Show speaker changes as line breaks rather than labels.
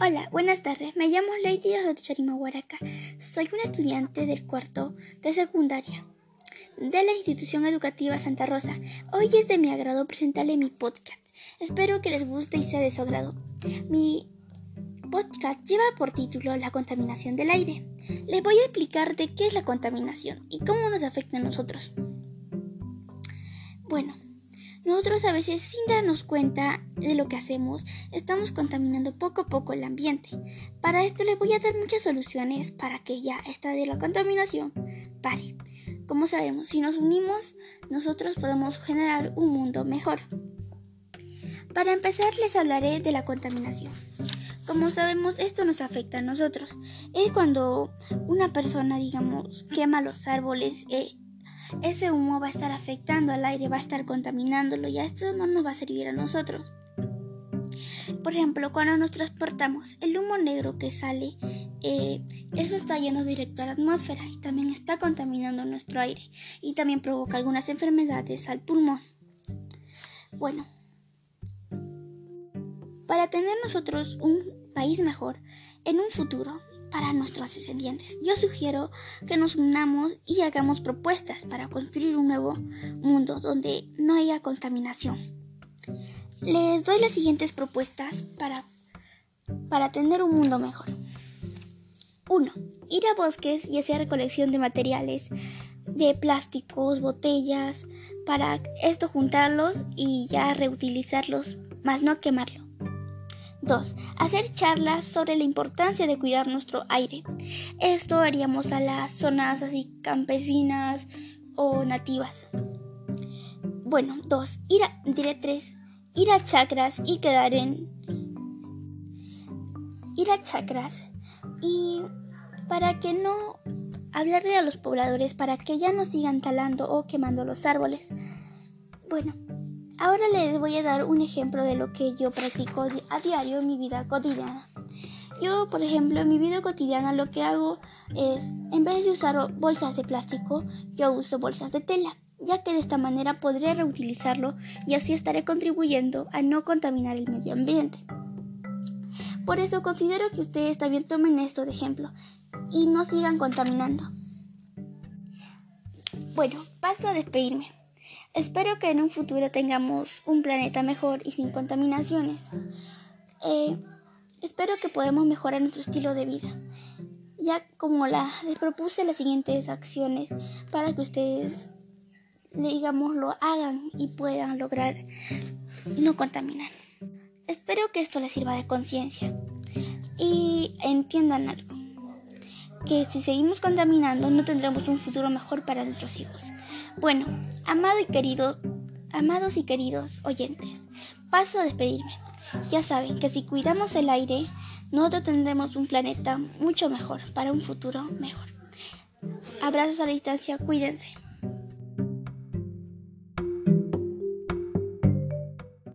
Hola, buenas tardes. Me llamo Lady Charima Huaraca. Soy una estudiante del cuarto de secundaria de la institución educativa Santa Rosa. Hoy es de mi agrado presentarle mi podcast. Espero que les guste y sea de su agrado. Mi podcast lleva por título La contaminación del aire. Les voy a explicar de qué es la contaminación y cómo nos afecta a nosotros. Bueno, nosotros a veces sin darnos cuenta de lo que hacemos, estamos contaminando poco a poco el ambiente. Para esto les voy a dar muchas soluciones para que ya esta de la contaminación pare. Como sabemos, si nos unimos, nosotros podemos generar un mundo mejor. Para empezar, les hablaré de la contaminación. Como sabemos, esto nos afecta a nosotros. Es cuando una persona, digamos, quema los árboles, eh, ese humo va a estar afectando al aire, va a estar contaminándolo y esto no nos va a servir a nosotros. Por ejemplo, cuando nos transportamos, el humo negro que sale, eh, eso está lleno directo a la atmósfera y también está contaminando nuestro aire y también provoca algunas enfermedades al pulmón. Bueno, para tener nosotros un país mejor en un futuro, para nuestros descendientes. Yo sugiero que nos unamos y hagamos propuestas para construir un nuevo mundo donde no haya contaminación. Les doy las siguientes propuestas para, para tener un mundo mejor. 1. Ir a bosques y hacer recolección de materiales, de plásticos, botellas, para esto juntarlos y ya reutilizarlos, más no quemarlos. 2. Hacer charlas sobre la importancia de cuidar nuestro aire. Esto haríamos a las zonas así campesinas o nativas. Bueno, 2. Ir diré 3. Ir a chacras y quedar en... Ir a chacras y para que no hablarle a los pobladores para que ya no sigan talando o quemando los árboles. Bueno, Ahora les voy a dar un ejemplo de lo que yo practico a diario en mi vida cotidiana. Yo, por ejemplo, en mi vida cotidiana lo que hago es, en vez de usar bolsas de plástico, yo uso bolsas de tela, ya que de esta manera podré reutilizarlo y así estaré contribuyendo a no contaminar el medio ambiente. Por eso considero que ustedes también tomen esto de ejemplo y no sigan contaminando. Bueno, paso a despedirme. Espero que en un futuro tengamos un planeta mejor y sin contaminaciones. Eh, espero que podamos mejorar nuestro estilo de vida. Ya como la, les propuse las siguientes acciones para que ustedes, digamos, lo hagan y puedan lograr no contaminar. Espero que esto les sirva de conciencia y entiendan algo, que si seguimos contaminando no tendremos un futuro mejor para nuestros hijos. Bueno, amado y queridos, amados y queridos oyentes, paso a despedirme. Ya saben que si cuidamos el aire, nosotros tendremos un planeta mucho mejor para un futuro mejor. Abrazos a la distancia, cuídense.